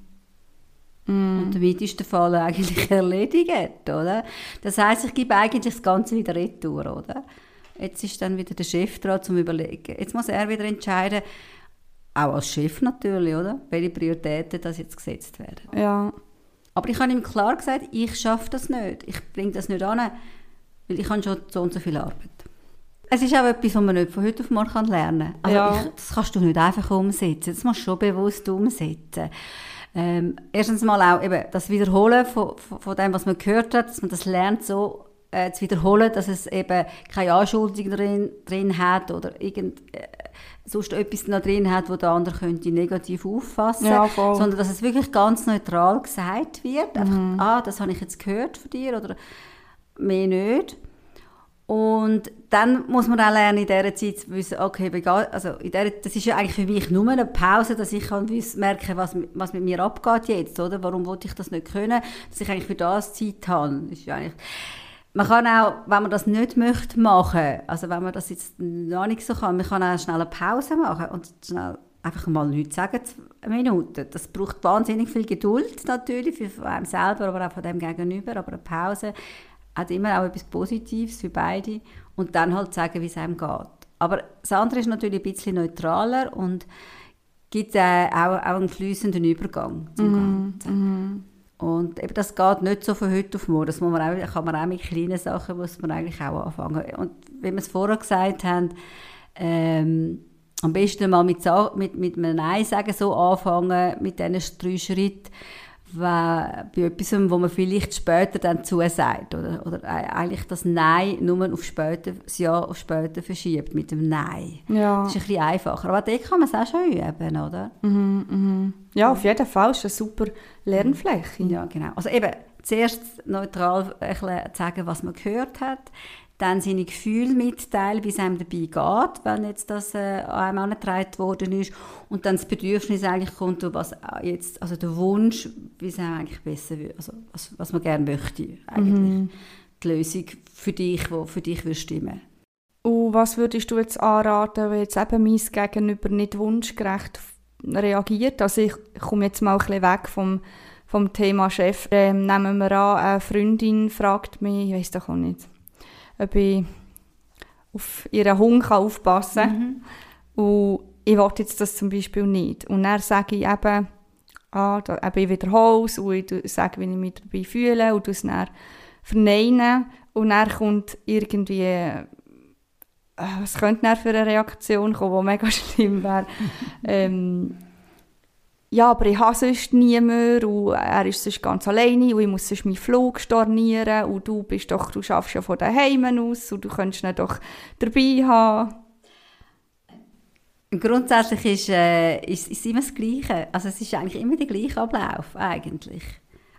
Mm. Und damit ist der Fall eigentlich erledigt, oder? Das heißt, ich gebe eigentlich das Ganze wieder retour, oder? Jetzt ist dann wieder der Chef dran zum Überlegen. Jetzt muss er wieder entscheiden, auch als Chef natürlich, oder? Welche Prioritäten das jetzt gesetzt werden. Ja. Aber ich habe ihm klar gesagt, ich schaffe das nicht. Ich bringe das nicht an, weil ich habe schon so und so viel Arbeit. Es ist auch etwas, was man nicht von heute auf morgen lernen kann. Also ja. ich, das kannst du nicht einfach umsetzen. Das musst du schon bewusst umsetzen. Ähm, erstens mal auch eben das Wiederholen von, von, von, dem, was man gehört hat, dass man das lernt, so äh, zu wiederholen, dass es eben keine Anschuldigung drin, drin hat oder irgend, äh, sonst etwas noch drin hat, wo der andere könnte negativ auffassen ja, sondern dass es wirklich ganz neutral gesagt wird. Mhm. Einfach, ah, das habe ich jetzt gehört von dir oder mehr nicht. Und dann muss man auch lernen, in dieser Zeit zu wissen, okay, also in dieser, das ist ja eigentlich für mich nur eine Pause, dass ich kann merken was, was mit mir abgeht jetzt, oder? Warum wollte ich das nicht können? Dass ich eigentlich für das Zeit habe. Das ist ja eigentlich man kann auch, wenn man das nicht möchte machen, also wenn man das jetzt noch nicht so kann, man kann auch schnell eine Pause machen und schnell einfach mal nichts sagen, eine Minute. Das braucht wahnsinnig viel Geduld natürlich, für einem selber, aber auch von dem Gegenüber, aber eine Pause hat immer auch etwas Positives für beide und dann halt sagen, wie es einem geht. Aber das andere ist natürlich ein bisschen neutraler und gibt äh, auch, auch einen fließenden Übergang zum mm, Ganzen. Mm. Und eben das geht nicht so von heute auf morgen. Das muss man auch, kann man auch mit kleinen Sachen muss man eigentlich auch anfangen. Und wie wir es vorher gesagt haben, ähm, am besten mal mit, mit, mit einem Nein sagen so anfangen, mit diesen drei Schritten bei etwas, wo man vielleicht später dann zusagt oder, oder eigentlich das Nein nur auf später, das Ja auf später verschiebt mit dem Nein. Ja. Das ist ein bisschen einfacher. Aber da kann man es auch schon üben, oder? Mhm, mhm. Ja, auf jeden Fall ist eine super Lernfläche. Ja, genau. Also eben, zuerst neutral sagen, was man gehört hat, dann seine Gefühle mitteilen, wie es einem dabei geht, wenn jetzt das äh, an einem angetragen worden ist und dann das Bedürfnis eigentlich kommt, was jetzt, also der Wunsch, wie es einem eigentlich besser wird, also was, was man gerne möchte eigentlich. Mhm. Die Lösung für dich, die für dich würde stimmen. Und was würdest du jetzt anraten, wenn jetzt eben mein Gegenüber nicht wunschgerecht reagiert? Also ich komme jetzt mal ein bisschen weg vom, vom Thema Chef. Ähm, nehmen wir an, eine Freundin fragt mich, ich weiß doch auch nicht, ob ich auf ihren Hund aufpassen kann. Mhm. Und ich will jetzt das zum Beispiel nicht. Und dann sage ich eben, ah, da, eben ich wiederhole es und ich sage, wie ich mich dabei fühle und es dann verneinen. Und dann kommt irgendwie, äh, was könnte dann für eine Reaktion kommen, die mega schlimm wäre. ähm, ja, aber ich habe sonst niemanden und er ist sonst ganz alleine und ich muss sonst meinen Flug stornieren und du bist doch, du schaffst ja von daheim aus und du könntest ihn doch dabei haben. Grundsätzlich ist, äh, immer das Gleiche. Also es ist eigentlich immer der gleiche Ablauf, eigentlich.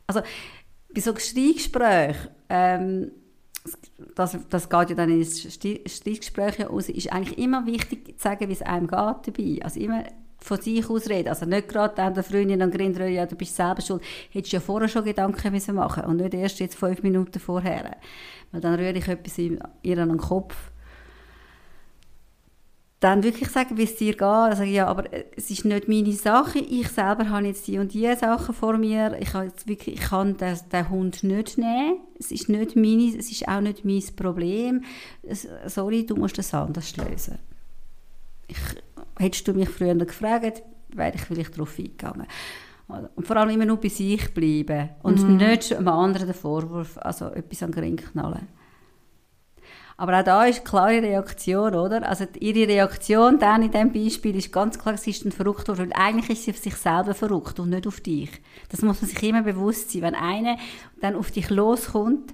Also bei so Streitgesprächen, ähm, das, das geht ja dann ins Streitgespräch aus, ist eigentlich immer wichtig zu sagen, wie es einem geht dabei. Also immer von sich aus reden. Also nicht gerade an der Freundin und Grindröhr, ja, du bist selber schuld. Hättest du ja vorher schon Gedanken müssen machen und nicht erst jetzt fünf Minuten vorher. Weil dann rühre ich etwas in ihr an den Kopf. Dann wirklich sagen, wie es dir geht. Also, ja, aber äh, es ist nicht meine Sache. Ich selber habe jetzt die und die Sachen vor mir. Ich, habe jetzt wirklich, ich kann den, den Hund nicht nehmen. Es ist nicht meine, es ist auch nicht mein Problem. Sorry, du musst das anders lösen. Hättest du mich früher gefragt, wäre ich vielleicht darauf eingegangen. Und vor allem immer nur bei sich bleiben und mhm. nicht einem anderen den Vorwurf, also etwas an den Ring knallen. Aber auch da ist eine klare Reaktion, oder? Also ihre Reaktion dann in diesem Beispiel ist ganz klar, sie ist dann verrückt worden. eigentlich ist sie auf sich selber verrückt und nicht auf dich. Das muss man sich immer bewusst sein. Wenn einer dann auf dich loskommt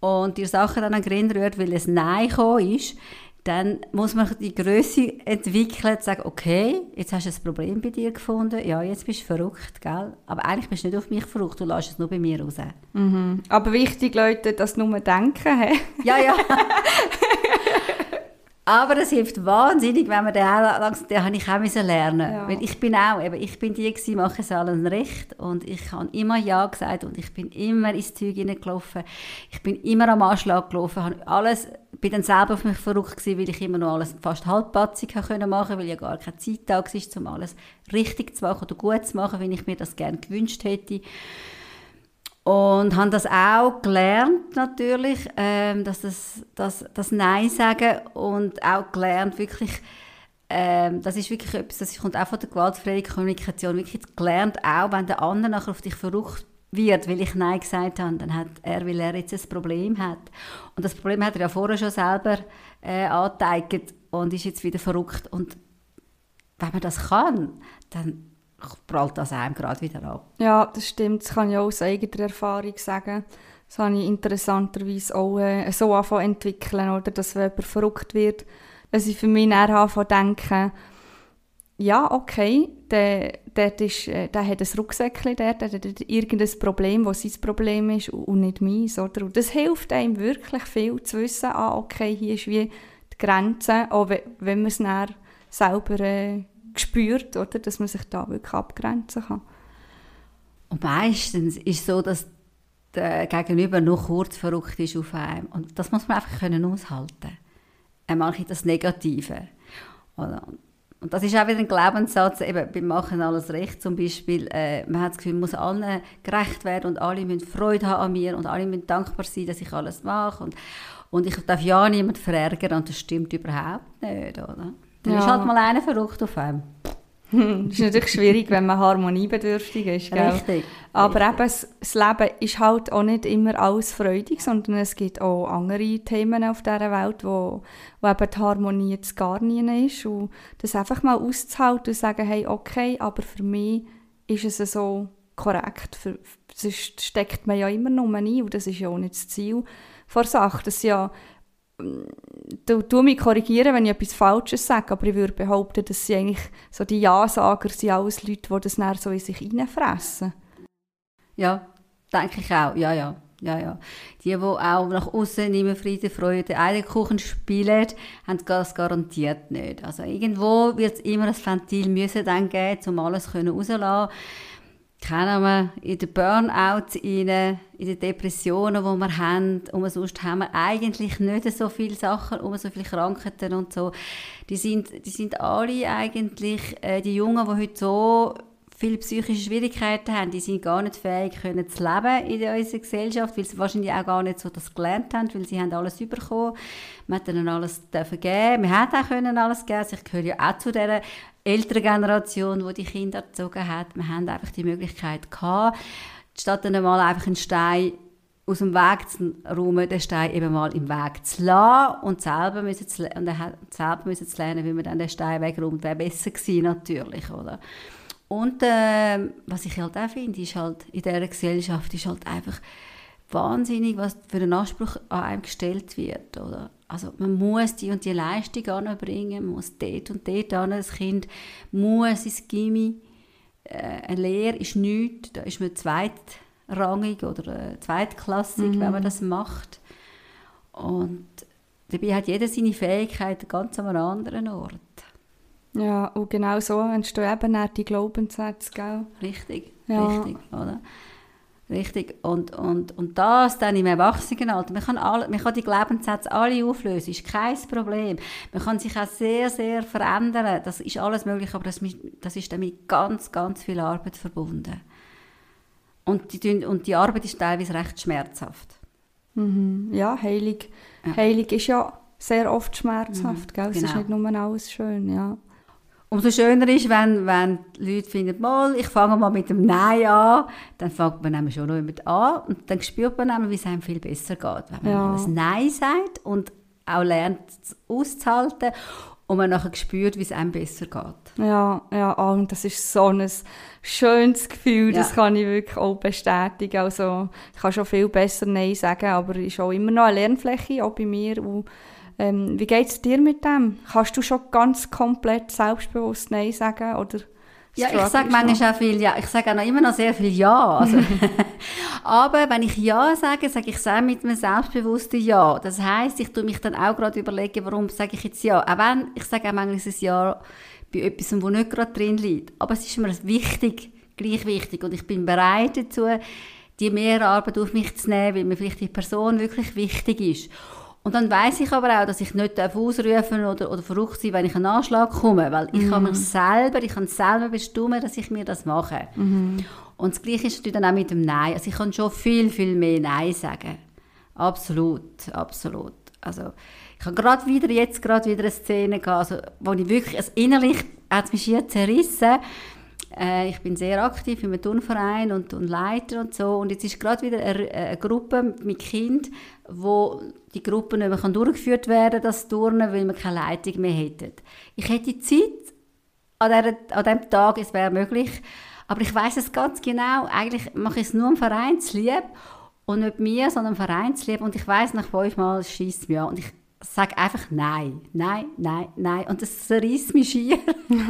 und dir Sachen dann an den Grin rührt, weil es Nein gekommen ist, dann muss man die Größe entwickeln, zu sagen, okay, jetzt hast du ein Problem bei dir gefunden, ja, jetzt bist du verrückt, gell? Aber eigentlich bist du nicht auf mich verrückt, du lässt es nur bei mir raus. Mhm. Aber wichtig, Leute, dass nur denken, he? Ja, ja. Aber es hilft wahnsinnig, wenn man den langsam, den habe ich auch lernen. Ja. Weil ich bin auch, eben, ich bin die gewesen, mache es allen recht und ich habe immer ja gesagt und ich bin immer ins Zeug hineingelaufen. Ich bin immer am Anschlag gelaufen, habe alles, bin dann selber auf mich verrückt gewesen, weil ich immer noch alles fast halbpatzig machen, weil ja gar keine Zeit da war, um alles richtig zu machen oder gut zu machen, wie ich mir das gerne gewünscht hätte. Und habe das auch gelernt natürlich, ähm, dass das, das, das Nein sagen und auch gelernt wirklich, ähm, das ist wirklich etwas, das kommt auch von der gewaltfreien Kommunikation, wirklich gelernt, auch wenn der andere nachher auf dich verrückt wird, weil ich Nein gesagt habe, dann hat er, weil er jetzt ein Problem hat. Und das Problem hat er ja vorher schon selber äh, angezeigt und ist jetzt wieder verrückt. Und wenn man das kann, dann prallt das einem gerade wieder ab. Ja, das stimmt. Das kann ich auch aus eigener Erfahrung sagen. Das habe ich interessanterweise auch äh, so anfangen entwickeln, oder, dass wenn jemand verrückt wird, dass ich für mich dann anfange denken, ja, okay, der, der, ist, äh, der hat ein Rucksäckchen, der, der hat irgendein Problem, das sein Problem ist und nicht meins. Oder? Und das hilft einem wirklich viel zu wissen, ah, okay, hier ist wie die Grenze, auch wenn man es selber äh, gespürt, oder, dass man sich da wirklich abgrenzen kann. Und meistens ist es so, dass der Gegenüber nur kurz verrückt ist auf einem. Und das muss man einfach können aushalten. Einmal das Negative. Und das ist auch wieder ein Glaubenssatz, eben, wir machen alles recht zum Beispiel. Äh, man hat das Gefühl, man muss allen gerecht werden und alle müssen Freude haben an mir und alle müssen dankbar sein, dass ich alles mache. Und, und ich darf ja niemanden verärgern und das stimmt überhaupt nicht, oder? Dann ja. ist halt mal einer verrückt auf einem. das ist natürlich schwierig, wenn man harmoniebedürftig ist. Gell? Richtig. Aber Richtig. eben, das Leben ist halt auch nicht immer alles freudig, sondern es gibt auch andere Themen auf dieser Welt, wo, wo eben die Harmonie jetzt gar nie ist. Und das einfach mal auszuhalten und sagen, hey, okay, aber für mich ist es so korrekt. Für, sonst steckt man ja immer nur ein und das ist ja auch nicht das Ziel der Sache. Das ja du, du mich korrigieren, wenn ich etwas Falsches sage, aber ich würde behaupten, dass sie eigentlich so die Ja-Sager sind alles Leute, die das dann so in sich reinfressen. Ja, denke ich auch, ja, ja. Ja, ja. Die, die auch nach außen immer Friede, Freude, Eierkuchen spielen, haben das garantiert nicht. Also irgendwo wird es immer ein Ventil müssen dann geben, um alles rauszulassen kennen wir in den Burnout in den Depressionen, die wir haben. Und sonst haben wir eigentlich nicht so viele Sachen, um so viele Krankheiten und so. Die sind, die sind alle eigentlich, äh, die Jungen, die heute so viele psychische Schwierigkeiten haben, die sind gar nicht fähig, können zu leben in unserer Gesellschaft, weil sie wahrscheinlich auch gar nicht so das gelernt haben, weil sie haben alles bekommen. Wir hat ihnen alles geben. Wir haben auch können alles geben. Also ich gehöre ja auch zu dieser älteren Generation, die die Kinder erzogen hat. Wir haben einfach die Möglichkeit gehabt, statt dann mal einfach einen Stein aus dem Weg zu räumen, den Stein eben mal im Weg zu lassen und selber müssen zu, und er selber müssen zu lernen, wie man dann den Stein wegräumt, wäre besser gewesen natürlich, oder? Und äh, was ich halt auch finde, ist halt in dieser Gesellschaft ist halt einfach wahnsinnig, was für einen Anspruch an einem gestellt wird, oder? Also man muss die und die Leistung anbringen, man muss dort und dort an, das Kind muss ins Gimmi. Äh, eine Lehre ist nichts, da ist man zweitrangig oder äh, zweitklassig, mhm. wenn man das macht. Und dabei hat jeder seine Fähigkeiten ganz an einem anderen Ort. Ja, und genau so entstehen eben auch die Glaubenssätze, gell? Richtig, Ja. richtig, oder? Richtig. Und, und, und das dann im Erwachsenenalter. Man kann, alle, man kann die Glaubenssätze alle auflösen, ist kein Problem. Man kann sich auch sehr, sehr verändern. Das ist alles möglich, aber das, das ist dann mit ganz, ganz viel Arbeit verbunden. Und die, und die Arbeit ist teilweise recht schmerzhaft. Mhm. Ja, Heilung, Heilung ist ja sehr oft schmerzhaft, gell? Es ist genau. nicht nur alles schön, ja. Umso schöner ist, wenn, wenn die Leute finden, mal, ich fange mal mit dem Nein an, dann fängt man nämlich schon noch damit an und dann spürt man nämlich, wie es einem viel besser geht. Wenn man Ja. ein Nein sagt und auch lernt, es auszuhalten und man nachher spürt, wie es einem besser geht. Ja, ja, und das ist so ein schönes Gefühl, das Ja. kann ich wirklich auch bestätigen. Also, ich kann schon viel besser Nein sagen, aber es ist auch immer noch eine Lernfläche, auch bei mir. Und, ähm, wie geht es dir mit dem? Kannst du schon ganz komplett selbstbewusst Nein sagen? Oder Ja, ich sage manchmal auch viel Ja. Ich sage auch noch immer noch sehr viel Ja. Also, aber wenn ich Ja sage, sage ich es auch mit einem selbstbewussten Ja. Das heißt, ich tue mich dann auch gerade überlegen, warum sage ich jetzt Ja. Auch wenn, ich sage auch manchmal ein Ja bei etwas, wo nicht gerade drin liegt. Aber es ist mir wichtig, gleich wichtig. Und ich bin bereit dazu, die Mehrarbeit auf mich zu nehmen, weil mir vielleicht die Person wirklich wichtig ist. Und dann weiß ich aber auch, dass ich nicht ausrufen oder, oder verrückt sein, wenn ich einen Anschlag komme, weil ich kann mir selber, ich kann selber bestimmen, dass ich mir das mache. Und das Gleiche ist natürlich dann auch mit dem Nein. Also ich kann schon viel, viel mehr Nein sagen. Absolut, absolut. Also ich habe gerade wieder, jetzt gerade wieder eine Szene gehabt, also, wo ich wirklich, also innerlich hat es mich hier zerrissen. Äh, ich bin sehr aktiv im Turnverein und, und Leiter und so. Und jetzt ist gerade wieder eine, eine Gruppe mit Kind, wo die Gruppe nicht mehr durchgeführt werden das Turnen, weil wir keine Leitung mehr hätten. Ich hätte Zeit an, diesem Tag, es wäre möglich. Aber ich weiß es ganz genau, eigentlich mache ich es nur im Vereinslieb und nicht mir, sondern im Vereinslieb. Und ich weiß nach fünfmal schießt an. Und ich sage einfach Nein, Nein, Nein, Nein. Und das zerreißt mich schier.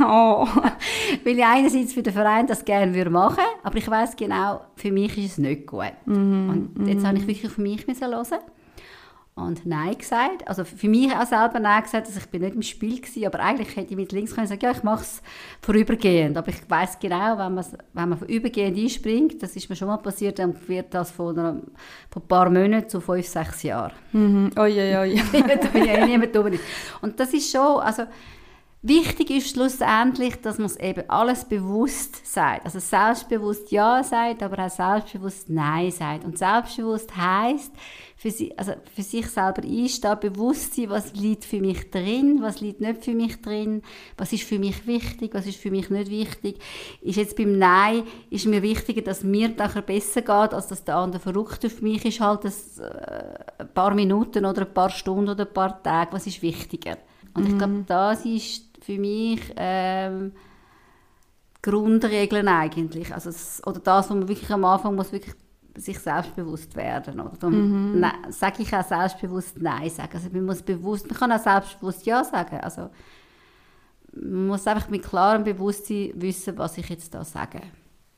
Oh. Weil ich einerseits für den Verein das gerne würde machen aber ich weiß genau, für mich ist es nicht gut. und jetzt habe ich wirklich auf mich müssen hören und Nein gesagt. Also für mich auch selber Nein gesagt, also ich bin nicht im Spiel gewesen, aber eigentlich hätte ich mit links können sagen, ja, ich mache es vorübergehend. Aber ich weiß genau, wenn, wenn man vorübergehend einspringt, das ist mir schon mal passiert, dann wird das von, einer, von ein paar Monaten zu fünf, sechs Jahren. Mhm. Oi, oi, oi. da bin ich ja niemand dumm ist. Und das ist schon, also wichtig ist schlussendlich, dass man es eben alles bewusst sagt. Also selbstbewusst Ja sagt, aber auch selbstbewusst Nein sagt. Und selbstbewusst heißt für, sie, also für sich selber einstehen, bewusst sein, was liegt für mich drin, was liegt nicht für mich drin, was ist für mich wichtig, was ist für mich nicht wichtig. Ist jetzt beim Nein, ist mir wichtiger, dass mir nachher besser geht, als dass der andere verrückt auf mich ist, halt das, äh, ein paar Minuten oder ein paar Stunden oder ein paar Tage, was ist wichtiger. Und ich glaube, das ist für mich ähm, die Grundregeln eigentlich. Also das, oder das, was man wirklich am Anfang muss wirklich sich selbstbewusst werden. Oder darum ne- sage ich auch selbstbewusst Nein sagen. Also man muss bewusst, man kann auch selbstbewusst Ja sagen. Also man muss einfach mit klarem Bewusstsein wissen, was ich jetzt da sage.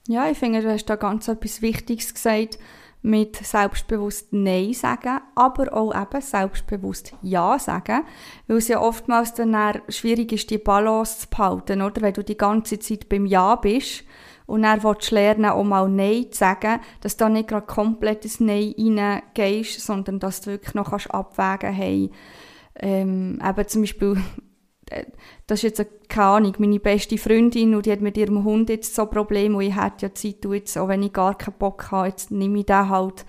Ja, ich finde, du hast da ganz etwas Wichtiges gesagt mit selbstbewusst Nein sagen, aber auch eben selbstbewusst Ja sagen, weil es ja oftmals dann schwierig ist, die Balance zu behalten, oder? Wenn du die ganze Zeit beim Ja bist und dann willst du lernen, auch mal Nein zu sagen, dass du nicht gerade komplett ins Nein reingehst, sondern dass du wirklich noch kannst abwägen hey, ähm, eben zum Beispiel äh, das ist jetzt eine, keine Ahnung, meine beste Freundin und die hat mit ihrem Hund jetzt so Probleme und ich hätte ja Zeit, und jetzt, auch wenn ich gar keinen Bock habe, jetzt nehme ich den halt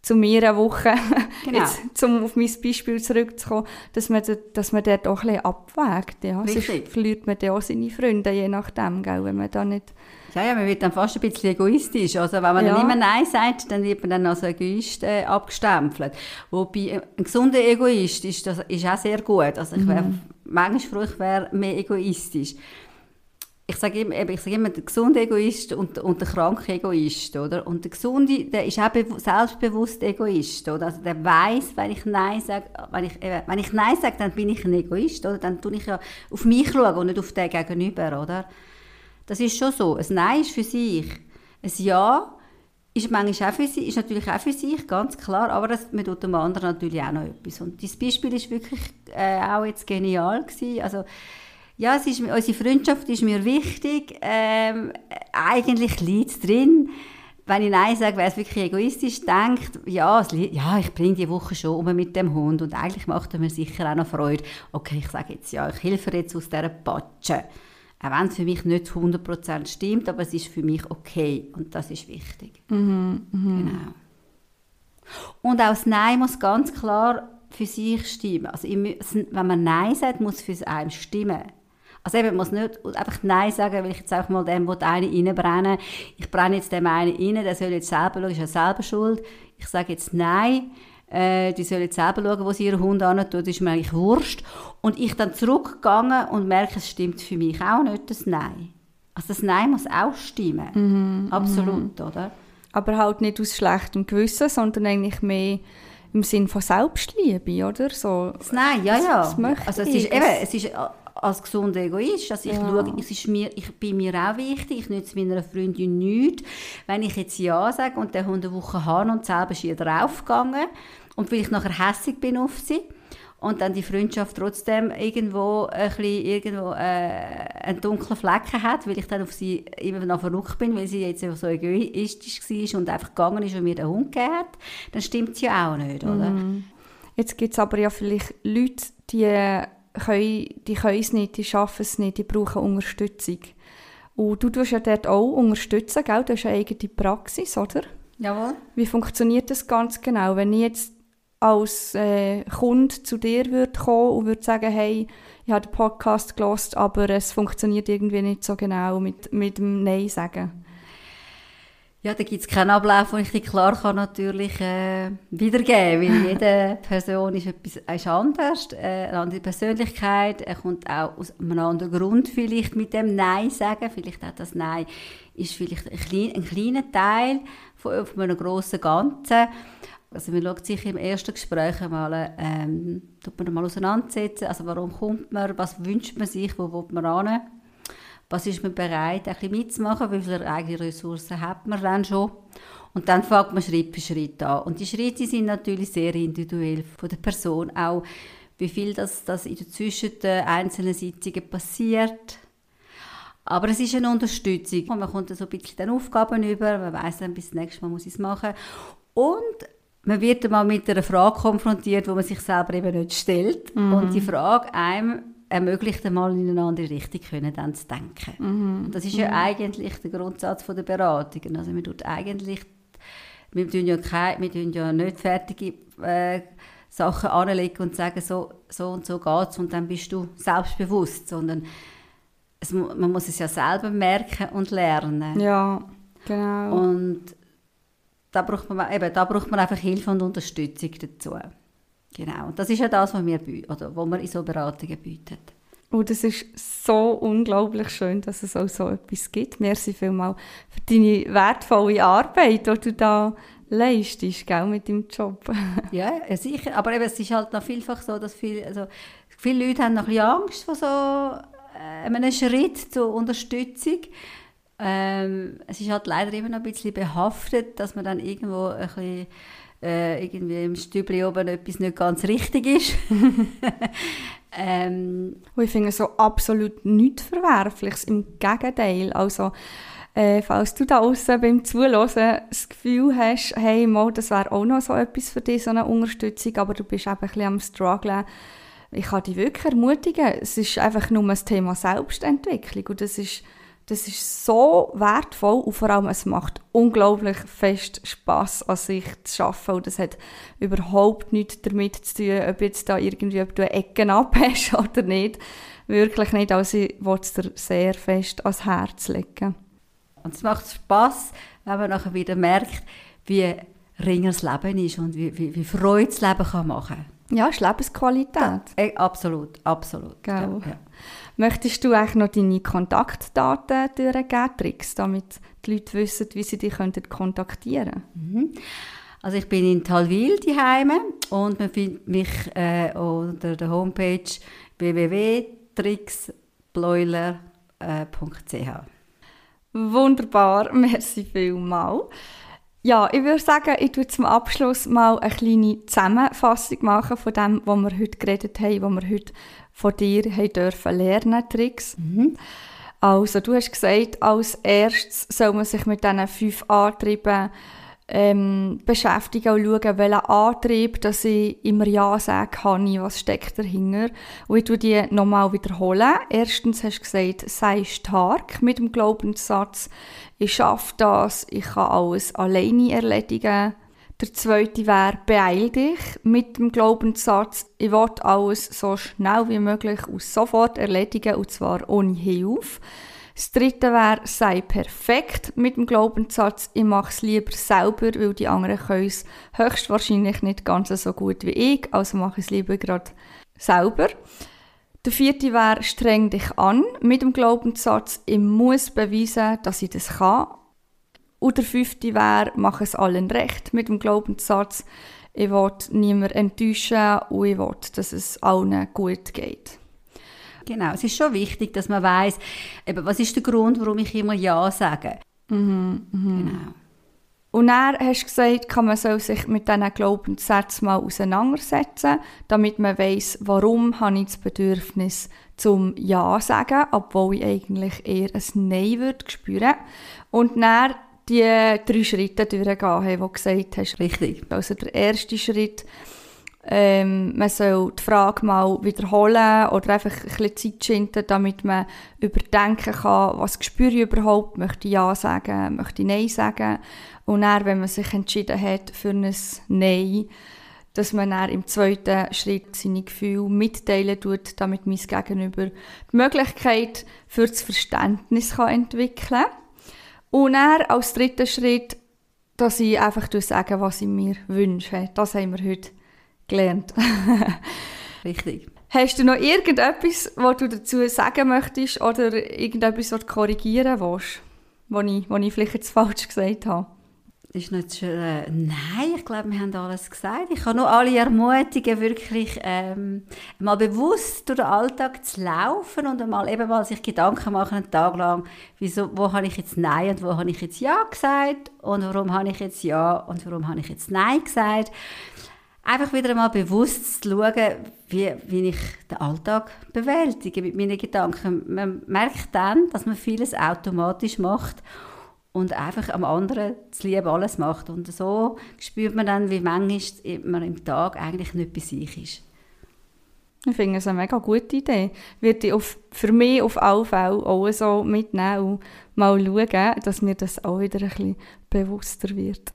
zu mir eine Woche, Genau. jetzt, um auf mein Beispiel zurückzukommen, dass man, da- dass man dort auch ein bisschen abwägt. Ja. Sonst Richtig. verliert man dann auch seine Freunde, je nachdem, gell, wenn man da nicht... Ja, ja, man wird dann fast ein bisschen egoistisch. Also wenn man Ja. dann immer Nein sagt, dann wird man dann als Egoist äh, abgestempelt. Wobei ein gesunder Egoist ist, das ist auch sehr gut. Also ich wäre manchmal froh, ich wäre mehr egoistisch. Ich sage immer, ich sage immer, der gesunde Egoist und, und der kranke Egoist, oder? Und der gesunde, der ist auch bewu- selbstbewusst Egoist, oder? Also der weiß, wenn ich Nein sage, wenn ich, wenn ich Nein sage, dann bin ich ein Egoist, oder? Dann tue ich ja auf mich schauen und nicht auf den Gegenüber, oder? Das ist schon so. Ein Nein ist für sich. Ein Ja ist auch für sich, ist natürlich auch für sich, ganz klar, aber das, man tut dem anderen natürlich auch noch etwas. Und dieses Beispiel ist wirklich äh, auch jetzt genial gewesen. Also, Ja, es ist, unsere Freundschaft ist mir wichtig. Ähm, eigentlich liegt es drin. Wenn ich Nein sage, wäre es wirklich egoistisch. Denkt, ja, ja ich bringe die Woche schon um mit dem Hund und eigentlich macht er mir sicher auch noch Freude. Okay, ich sage jetzt ja, ich helfe jetzt aus dieser Patsche. Auch wenn es für mich nicht 100% stimmt, aber es ist für mich okay und das ist wichtig. Mhm, mhm. Genau. Und auch das Nein muss ganz klar für sich stimmen. Also wenn man Nein sagt, muss es für einen stimmen. Also eben, man muss nicht einfach Nein sagen, weil ich jetzt einfach mal dem einen reinbrenne. Ich brenne jetzt dem einen rein, der soll jetzt selber schauen, ist ja selber schuld. Ich sage jetzt Nein. Äh, die sollen jetzt selber schauen, wo sie ihren Hund an tun, das ist mir eigentlich Wurscht. Und ich dann zurückgegangen und merke, es stimmt für mich auch nicht, das Nein. Also das Nein muss auch stimmen. Mhm, Absolut, oder? Aber halt nicht aus schlechtem Gewissen, sondern eigentlich mehr im Sinn von Selbstliebe, oder? So, das Nein, ja, ja. Das, das also es ist, eben, es ist als gesunder Egoist, dass ich ja. schaue, es ist mir, ich bin mir auch wichtig, ich nütze meiner Freundin nichts. Wenn ich jetzt Ja sage und der Hund eine Woche habe und selber ist ihr draufgegangen und weil ich nachher hässig bin auf sie und dann die Freundschaft trotzdem irgendwo ein bisschen, irgendwo äh, einen dunklen Flecken hat, weil ich dann auf sie immer noch verrückt bin, weil sie jetzt so egoistisch war und einfach gegangen ist und mir den Hund gegeben hat, dann stimmt es ja auch nicht, oder? Mhm. Jetzt gibt es aber ja vielleicht Leute, die können, die können es nicht, die schaffen es nicht, die brauchen Unterstützung. Und du tust ja dort auch unterstützen, gell? Du hast eine eigene Praxis, oder? Jawohl. Wie funktioniert das ganz genau? Wenn ich jetzt als äh, Kunde zu dir würde kommen und würde sagen, hey, ich habe den Podcast gelost, aber es funktioniert irgendwie nicht so genau mit, mit dem Nein sagen. Ja, da gibt es keinen Ablauf, den ich dir klar kann natürlich äh, wiedergeben kann, weil jede Person ist etwas ist anders, äh, eine andere Persönlichkeit, er kommt auch aus einem anderen Grund vielleicht mit dem Nein sagen, vielleicht auch das Nein ist vielleicht ein, klein, ein kleiner Teil von, von einem grossen Ganzen. Also man schaut sich im ersten Gespräch einmal, ähm, tut man mal auseinandersetzen, also warum kommt man, was wünscht man sich, wo will man hin was ist man bereit, ein bisschen mitzumachen, wie viele eigene Ressourcen hat man dann schon. Und dann fängt man Schritt für Schritt an. Und die Schritte sind natürlich sehr individuell von der Person, auch wie viel das, das in der zwischen den einzelnen Sitzungen passiert. Aber es ist eine Unterstützung. Und man kommt so ein bisschen den Aufgaben über, man weiß dann, bis nächstes Mal muss ich es machen. Und man wird dann mal mit einer Frage konfrontiert, wo man sich selber eben nicht stellt. Mhm. Und die Frage einem ermöglicht einmal in eine andere Richtung können dann zu denken. Mhm. das ist ja mhm. eigentlich der Grundsatz der Beratungen. Also man tut eigentlich, wir tun ja, keine, wir tun ja nicht fertige äh, Sachen anlegen und sagen, so, so und so geht es und dann bist du selbstbewusst, sondern es, man muss es ja selber merken und lernen. Ja, genau. Und da braucht man, eben, da braucht man einfach Hilfe und Unterstützung dazu. Genau, das ist ja das, was wir, oder, was wir in so Beratungen bieten. Und es ist so unglaublich schön, dass es auch so etwas gibt. Merci vielmals für deine wertvolle Arbeit, die du da leistest, gell, mit deinem Job. ja, sicher. Aber eben, es ist halt noch vielfach so, dass viel, also, viele Leute haben noch ein bisschen Angst vor so äh, einem Schritt zur Unterstützung. Ähm, es ist halt leider immer noch ein bisschen behaftet, dass man dann irgendwo ein bisschen äh, irgendwie im Stübli oben etwas nicht ganz richtig ist. ähm, ich finde so absolut nichts Verwerfliches, im Gegenteil. Also, äh, falls du da außen beim Zuhören das Gefühl hast, hey, mal, das wäre auch noch so etwas für dich, so eine Unterstützung, aber du bist eben ein bisschen am Struggeln, ich kann dich wirklich ermutigen. Es ist einfach nur das Thema Selbstentwicklung und das ist das ist so wertvoll und vor allem es macht unglaublich fest Spaß an sich zu arbeiten und das hat überhaupt nichts damit zu tun, ob jetzt da irgendwie ob du Ecken abhast oder nicht. Wirklich nicht, also ich will es dir sehr fest ans Herz legen. Und es macht Spaß, wenn man nachher wieder merkt, wie ringer das Leben ist und wie, wie, wie Freude das Leben kann machen kann. Ja, ist Lebensqualität. Ja, eh, absolut, absolut. Ja, ja. Möchtest du eigentlich noch deine Kontaktdaten durchgeben, Tricks, damit die Leute wissen, wie sie dich kontaktieren können? Mhm. Also ich bin in Talwil daheim und man findet mich äh, unter der Homepage www.trixbloiler.ch. Wunderbar, merci vielmals. Ja, ich würde sagen, ich tue zum Abschluss mal eine kleine Zusammenfassung machen von dem, was wir heute geredet haben, was wir heute von dir haben dürfen lernen, Tricks. Mhm. Also, du hast gesagt, als erstes soll man sich mit diesen fünf Antrieben ähm, beschäftigen und schauen, welchen Antrieb, dass ich immer Ja sagen kann, was steckt dahinter. Und ich tue die nochmal wiederholen. Erstens hast du gesagt, sei stark mit dem Glaubenssatz, ich schaffe das, ich kann alles alleine erledigen. Der zweite wäre, beeil dich mit dem Glaubenssatz, ich will alles so schnell wie möglich und sofort erledigen, und zwar ohne Hilfe. Das dritte wäre, sei perfekt mit dem Glaubenssatz, ich mache es lieber selber, weil die anderen können es höchstwahrscheinlich nicht ganz so gut wie ich, also mache ich es lieber gerade selber. Der vierte wäre, streng dich an mit dem Glaubenssatz, ich muss beweisen, dass ich das kann. Und der fünfte wäre, mach es allen recht mit dem Glaubenssatz, ich will niemanden enttäuschen und ich will, dass es allen gut geht. Genau, es ist schon wichtig, dass man weiß, was ist der Grund, warum ich immer Ja sage. Mhm, mhm. Genau. Und dann hast du gesagt, kann man soll sich mit diesen Glaubenssätzen mal auseinandersetzen, damit man weiß, warum habe ich das Bedürfnis zum Ja sagen, obwohl ich eigentlich eher ein Nein würde spüren. Und dann die drei Schritte durchgehen, die du gesagt hast. Richtig. Also der erste Schritt ähm, man soll die Frage mal wiederholen oder einfach ein bisschen Zeit schinden, damit man überdenken kann, was spüre ich überhaupt, möchte ich Ja sagen, möchte ich Nein sagen. Und dann, wenn man sich entschieden hat für ein Nein, dass man dann im zweiten Schritt seine Gefühle mitteilen tut, damit mein Gegenüber die Möglichkeit für das Verständnis kann entwickeln kann. Und dann als dritten Schritt, dass ich einfach sagen was ich mir wünsche. Das haben wir heute gelernt. Richtig. Hast du noch irgendetwas, was du dazu sagen möchtest oder irgendetwas, was du korrigieren willst, was ich, was ich vielleicht jetzt falsch gesagt habe? ist nicht äh, nein, ich glaube, wir haben alles gesagt. Ich kann nur alle ermutigen, wirklich ähm, mal bewusst durch den Alltag zu laufen und einmal eben mal sich Gedanken machen, einen Tag lang, wieso, wo habe ich jetzt Nein und wo habe ich jetzt Ja gesagt und warum habe ich jetzt Ja und warum habe ich jetzt Nein gesagt einfach wieder einmal bewusst zu schauen, wie, wie ich den Alltag bewältige mit meinen Gedanken. Man merkt dann, dass man vieles automatisch macht und einfach am anderen zu lieb alles macht. Und so spürt man dann, wie manchmal man im Tag eigentlich nicht bei sich ist. Ich finde es eine mega gute Idee. Wird ich auf, für mich auf alle Fälle auch so mitnehmen und mal schauen, dass mir das auch wieder ein bisschen bewusster wird.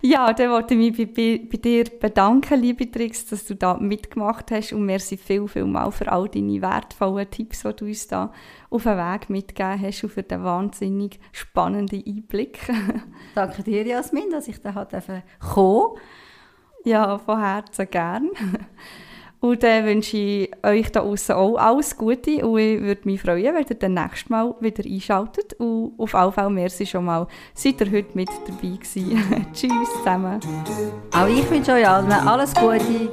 Ja, dann wollte ich mich bei, bei, dir bedanken, liebe Trix, dass du da mitgemacht hast und merci viel, viel mal für all deine wertvollen Tipps, die du uns da auf den Weg mitgegeben hast und für den wahnsinnig spannenden Einblick. Danke dir, Jasmin, dass ich da kommen durfte. Ja, von Herzen gern. Und dann wünsche ich euch da außen auch alles Gute und ich würde mich freuen, wenn ihr dann nächstes Mal wieder einschaltet. Und auf jeden Fall merci schon mal, seid ihr heute mit dabei gewesen. Tschüss zusammen. Auch ich wünsche euch allen alles Gute.